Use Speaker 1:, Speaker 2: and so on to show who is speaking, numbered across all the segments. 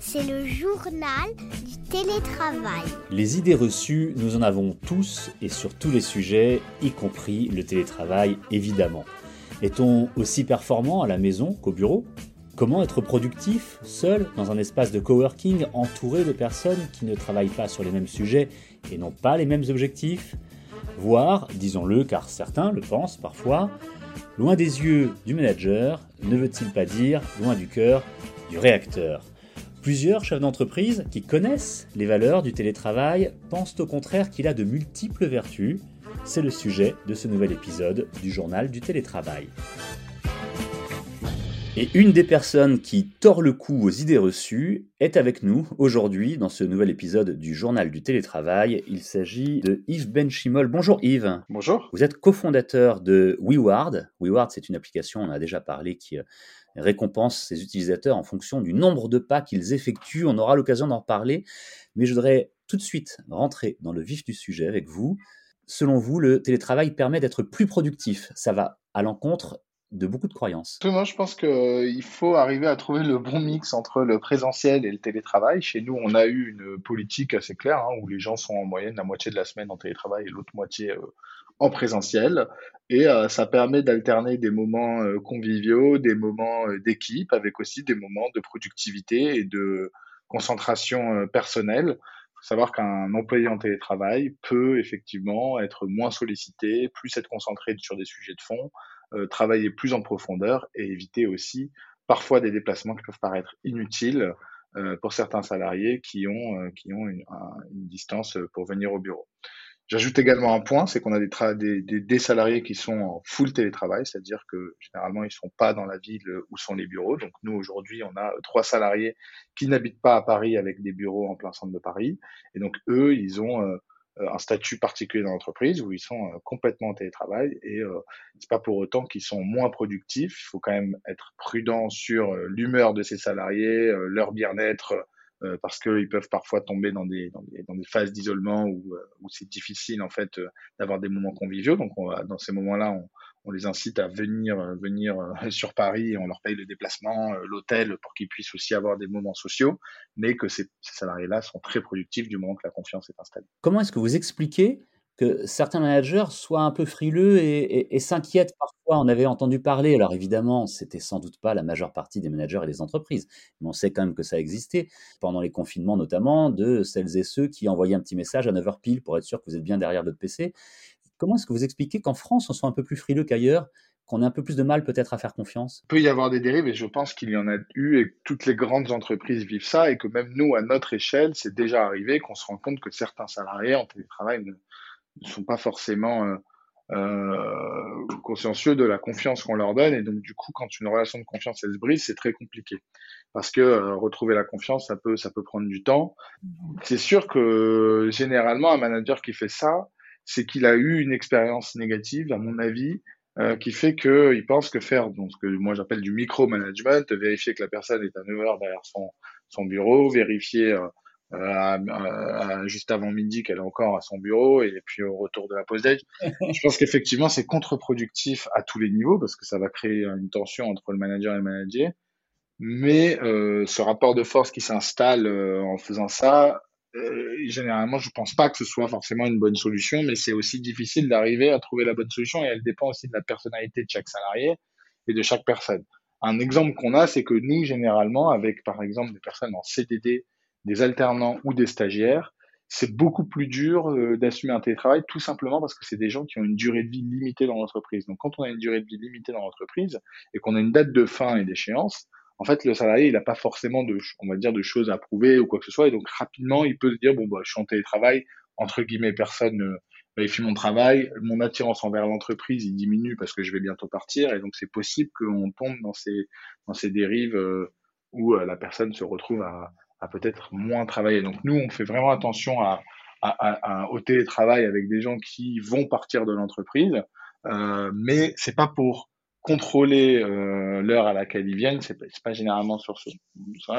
Speaker 1: C'est le journal du télétravail.
Speaker 2: Les idées reçues, nous en avons tous et sur tous les sujets, y compris le télétravail évidemment. Est-on aussi performant à la maison qu'au bureau? Comment être productif, seul, dans un espace de coworking, entouré de personnes qui ne travaillent pas sur les mêmes sujets et n'ont pas les mêmes objectifs? Voire, disons-le car certains le pensent parfois, loin des yeux du manager ne veut-il pas dire loin du cœur du réacteur? Plusieurs chefs d'entreprise qui connaissent les valeurs du télétravail pensent au contraire qu'il a de multiples vertus. C'est le sujet de ce nouvel épisode du journal du télétravail. Et une des personnes qui tord le cou aux idées reçues est avec nous aujourd'hui dans ce nouvel épisode du Journal du télétravail. Il s'agit de Yves Benchimol. Bonjour Yves.
Speaker 3: Bonjour.
Speaker 2: Vous êtes cofondateur de WeWard. WeWard, c'est une application, on a déjà parlé, qui euh, récompense ses utilisateurs en fonction du nombre de pas qu'ils effectuent. On aura l'occasion d'en reparler, mais je voudrais tout de suite rentrer dans le vif du sujet avec vous. Selon vous, le télétravail permet d'être plus productif. Ça va à l'encontre de beaucoup de croyances.
Speaker 3: Moi, je pense qu'il faut arriver à trouver le bon mix entre le présentiel et le télétravail. Chez nous, on a eu une politique assez claire hein, où les gens sont en moyenne la moitié de la semaine en télétravail et l'autre moitié euh, en présentiel. Et euh, ça permet d'alterner des moments euh, conviviaux, des moments d'équipe, avec aussi des moments de productivité et de concentration personnelle. Il faut savoir qu'un employé en télétravail peut effectivement être moins sollicité, plus être concentré sur des sujets de fond, euh, travailler plus en profondeur et éviter aussi parfois des déplacements qui peuvent paraître inutiles euh, pour certains salariés qui ont, euh, qui ont une, distance pour venir au bureau. J'ajoute également un point, c'est qu'on a des, des, des, salariés qui sont en full télétravail, c'est-à-dire que généralement ils sont pas dans la ville où sont les bureaux. Donc nous aujourd'hui, on a trois salariés qui n'habitent pas à Paris avec des bureaux en plein centre de Paris, et donc eux, ils ont euh, un statut particulier dans l'entreprise où ils sont euh, complètement en télétravail et euh, c'est pas pour autant qu'ils sont moins productifs. Il faut quand même être prudent sur l'humeur de ces salariés, leur bien-être, parce qu'ils peuvent parfois tomber dans des, dans des, phases d'isolement où, où c'est difficile en fait d'avoir des moments conviviaux. Donc dans ces moments-là, on, on les incite à venir, euh, venir euh, sur Paris et on leur paye le déplacement, euh, l'hôtel pour qu'ils puissent aussi avoir des moments sociaux, mais que ces, salariés-là sont très productifs du moment que la confiance est installée.
Speaker 2: Comment est-ce que vous expliquez que certains managers soient un peu frileux et, s'inquiètent parfois? On avait entendu parler, alors évidemment, c'était sans doute pas la majeure partie des managers et des entreprises, mais on sait quand même que ça existait, pendant les confinements notamment, de celles et ceux qui envoyaient un petit message à 9h pile pour être sûr que vous êtes bien derrière votre PC Comment est-ce que vous expliquez qu'en France, on soit un peu plus frileux qu'ailleurs, qu'on ait un peu plus de mal peut-être à faire confiance?
Speaker 3: Il peut y avoir des dérives et je pense qu'il y en a eu et que toutes les grandes entreprises vivent ça et que même nous, à notre échelle, c'est déjà arrivé qu'on se rend compte que certains salariés en télétravail ne, sont pas forcément euh, euh, consciencieux de la confiance qu'on leur donne et donc du coup, quand une relation de confiance elle se brise, c'est très compliqué parce que euh, retrouver la confiance, ça peut, ça peut prendre du temps. C'est sûr que généralement, un manager qui fait ça, c'est qu'il a eu une expérience négative, à mon avis, euh, qui fait qu'il pense que faire donc, ce que moi j'appelle du micro-management, vérifier que la personne est à 9 heures derrière son, son bureau, vérifier euh, euh, juste avant midi qu'elle est encore à son bureau et puis au retour de la pause déj. je pense qu'effectivement c'est contre-productif à tous les niveaux parce que ça va créer une tension entre le manager et le manager. Mais euh, ce rapport de force qui s'installe en faisant ça, euh, généralement, je pense pas que ce soit forcément une bonne solution, mais c'est aussi difficile d'arriver à trouver la bonne solution et elle dépend aussi de la personnalité de chaque salarié et de chaque personne. Un exemple qu'on a, c'est que nous, généralement, avec par exemple des personnes en CDD, des alternants ou des stagiaires, c'est beaucoup plus dur euh, d'assumer un télétravail tout simplement parce que c'est des gens qui ont une durée de vie limitée dans l'entreprise. Donc quand on a une durée de vie limitée dans l'entreprise et qu'on a une date de fin et d'échéance, en fait, le salarié, il n'a pas forcément de, on va dire, de choses à prouver ou quoi que ce soit. Et donc, rapidement, il peut se dire, bon, bah, je suis en télétravail, entre guillemets, personne euh, vérifie mon travail, mon attirance envers l'entreprise, il diminue parce que je vais bientôt partir. Et donc, c'est possible qu'on tombe dans ces, dérives euh, où euh, la personne se retrouve à, peut-être moins travailler. Donc, nous, on fait vraiment attention au télétravail avec des gens qui vont partir de l'entreprise. Euh, mais c'est pas pour contrôler euh, l'heure à laquelle ils viennent, c'est pas généralement sur ce,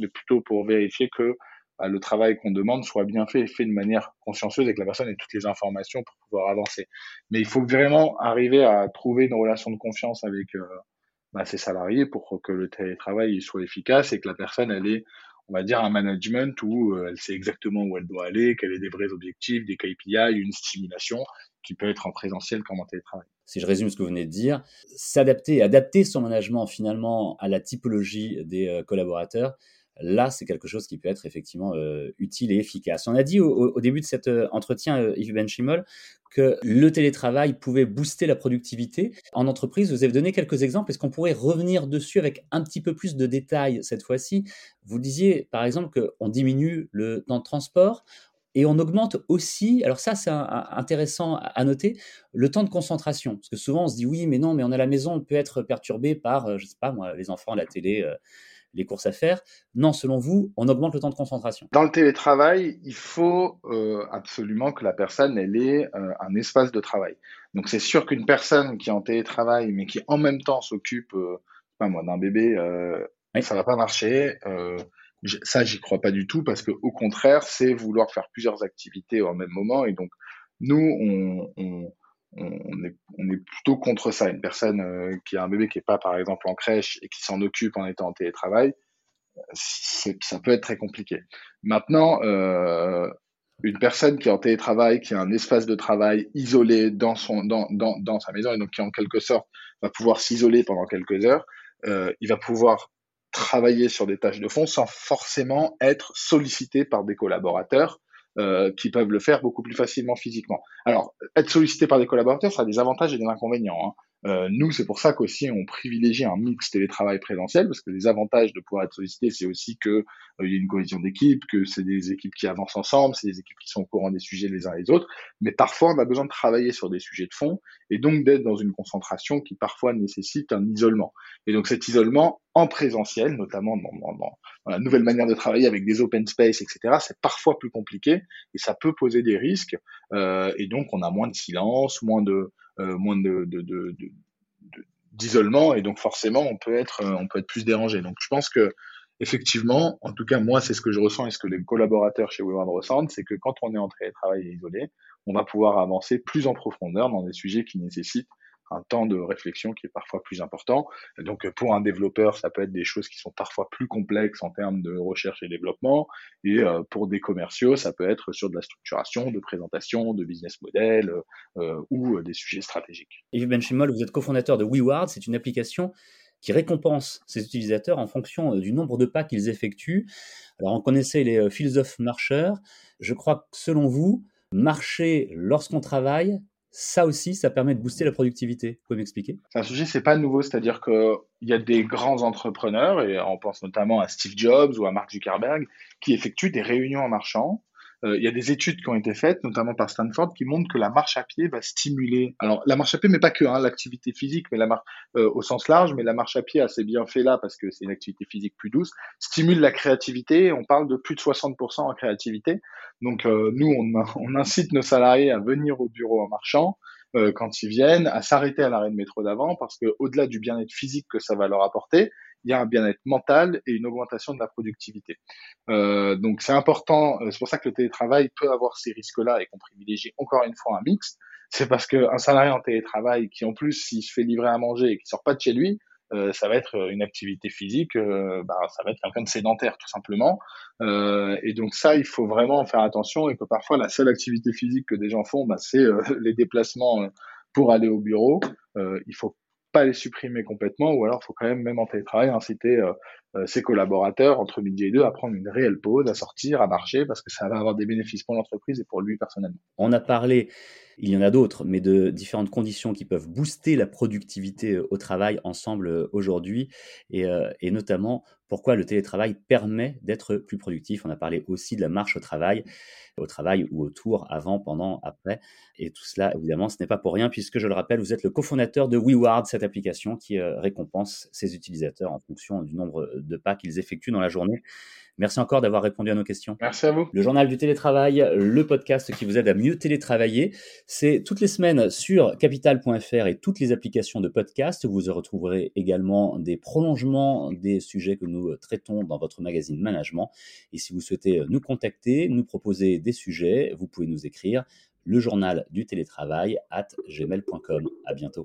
Speaker 3: mais plutôt pour vérifier que bah, le travail qu'on demande soit bien fait et fait de manière consciencieuse et que la personne ait toutes les informations pour pouvoir avancer. Mais il faut vraiment arriver à trouver une relation de confiance avec euh, bah, ses salariés pour que le télétravail soit efficace et que la personne elle ait on va dire un management où euh, elle sait exactement où elle doit aller, qu'elle ait des vrais objectifs, des KPI, une stimulation qui peut être en présentiel comme en télétravail.
Speaker 2: Si je résume ce que vous venez de dire, s'adapter, adapter son management finalement à la typologie des euh, collaborateurs, là, c'est quelque chose qui peut être effectivement euh, utile et efficace. On a dit au, début de cet euh, entretien, euh, Yves Benchimol, que le télétravail pouvait booster la productivité. En entreprise, vous avez donné quelques exemples. Est-ce qu'on pourrait revenir dessus avec un petit peu plus de détails cette fois-ci? Vous disiez, par exemple, qu'on diminue le temps de transport. Et on augmente aussi, alors ça c'est intéressant à noter, le temps de concentration. Parce que souvent on se dit oui, mais non, mais on est à la maison, on peut être perturbé par, je sais pas moi, les enfants, la télé, les courses à faire. Non, selon vous, on augmente le temps de concentration?
Speaker 3: Dans le télétravail, il faut euh, absolument que la personne elle ait euh, un espace de travail. Donc c'est sûr qu'une personne qui est en télétravail mais qui en même temps s'occupe, euh, d'un bébé, ça ça va pas marcher. ça, j'y crois pas du tout parce que au contraire, c'est vouloir faire plusieurs activités au même moment et donc nous, on on est, on est plutôt contre ça. Une personne euh, qui a un bébé qui n'est pas, par exemple, en crèche et qui s'en occupe en étant en télétravail, ça peut être très compliqué. Maintenant, euh, une personne qui est en télétravail, qui a un espace de travail isolé dans, son, dans, dans, dans sa maison et donc qui, en quelque sorte, va pouvoir s'isoler pendant quelques heures, euh, il va pouvoir travailler sur des tâches de fond sans forcément être sollicité par des collaborateurs euh, qui peuvent le faire beaucoup plus facilement physiquement. Alors, être sollicité par des collaborateurs, ça a des avantages et des inconvénients. Hein. Euh, nous, c'est pour ça qu'aussi on privilégie un mix télétravail présentiel, parce que les avantages de pouvoir être sollicité, c'est aussi que euh, il y a une cohésion d'équipe, que c'est des équipes qui avancent ensemble, c'est des équipes qui sont au courant des sujets les uns les autres. Mais parfois, on a besoin de travailler sur des sujets de fond et donc d'être dans une concentration qui parfois nécessite un isolement. Et donc cet isolement en présentiel, notamment dans, dans, la nouvelle manière de travailler avec des open space, etc., c'est parfois plus compliqué et ça peut poser des risques. Euh, et donc on a moins de silence, moins de moins de, d'isolement et donc forcément on peut être euh, on peut être plus dérangé. Donc je pense que effectivement, en tout cas moi c'est ce que je ressens et ce que les collaborateurs chez WeWorld ressentent, c'est que quand on est en télétravail et isolé, on va pouvoir avancer plus en profondeur dans des sujets qui nécessitent un temps de réflexion qui est parfois plus important. donc pour un développeur, ça peut être des choses qui sont parfois plus complexes en termes de recherche et développement. Et euh, pour des commerciaux, ça peut être sur de la structuration, de présentation, de business model euh, ou des sujets stratégiques.
Speaker 2: Yves Benchimol, vous êtes cofondateur de WeWard. C'est une application qui récompense ses utilisateurs en fonction euh, du nombre de pas qu'ils effectuent. Alors on connaissait les philosophes marcheurs. Je crois que selon vous, marcher lorsqu'on travaille, ça aussi, ça permet de booster la productivité. Vous pouvez m'expliquer?
Speaker 3: C'est un sujet, c'est pas nouveau, c'est-à-dire qu'il y a des grands entrepreneurs, et on pense notamment à Steve Jobs ou à Mark Zuckerberg, qui effectuent des réunions en marchant il y a des études qui ont été faites, notamment par Stanford, qui montrent que la marche à pied va stimuler. Alors la marche à pied, mais pas que hein, l'activité physique, mais la marche euh, au sens large, mais la marche à pied a ses bienfaits là parce que c'est une activité physique plus douce, stimule la créativité. On parle de plus de 60% en créativité. Donc euh, nous, on, on, incite nos salariés à venir au bureau en marchant. quand ils viennent, à s'arrêter à l'arrêt de métro d'avant, parce que au-delà du bien-être physique que ça va leur apporter, il y a un bien-être mental et une augmentation de la productivité. Euh, donc c'est important, euh, c'est pour ça que le télétravail peut avoir ces risques-là et qu'on privilégie encore une fois un mix. C'est parce qu'un salarié en télétravail qui en plus s'il se fait livrer à manger et qui sort pas de chez lui, euh, ça va être une activité physique, euh, bah, ça va être quelqu'un de sédentaire tout simplement. Euh, et donc ça, il faut vraiment faire attention et que parfois la seule activité physique que des gens font, bah, c'est les déplacements pour aller au bureau. il faut pas les supprimer complètement, ou alors il faut quand même, même en télétravail, inciter euh, euh, ses collaborateurs entre midi et deux à prendre une réelle pause, à sortir, à marcher, parce que ça va avoir des bénéfices pour l'entreprise et pour lui personnellement.
Speaker 2: On a parlé, il y en a d'autres, mais de différentes conditions qui peuvent booster la productivité euh, au travail ensemble aujourd'hui, et, et notamment pourquoi le télétravail permet d'être plus productif. On a parlé aussi de la marche au travail, au travail ou autour, avant, pendant, après. Et tout cela, évidemment, ce n'est pas pour rien, puisque je le rappelle, vous êtes le cofondateur de WeWard, cette application qui euh, récompense ses utilisateurs en fonction du nombre de pas qu'ils effectuent dans la journée. Merci encore d'avoir répondu à nos questions.
Speaker 3: Merci à vous.
Speaker 2: Le journal du télétravail, le podcast qui vous aide à mieux télétravailler, c'est toutes les semaines sur capital.fr et toutes les applications de podcast. Vous retrouverez également des prolongements des sujets que nous traitons dans votre magazine Management. Et si vous souhaitez nous contacter, nous proposer des sujets, vous pouvez nous écrire le journal du télétravail at gmail.com. À bientôt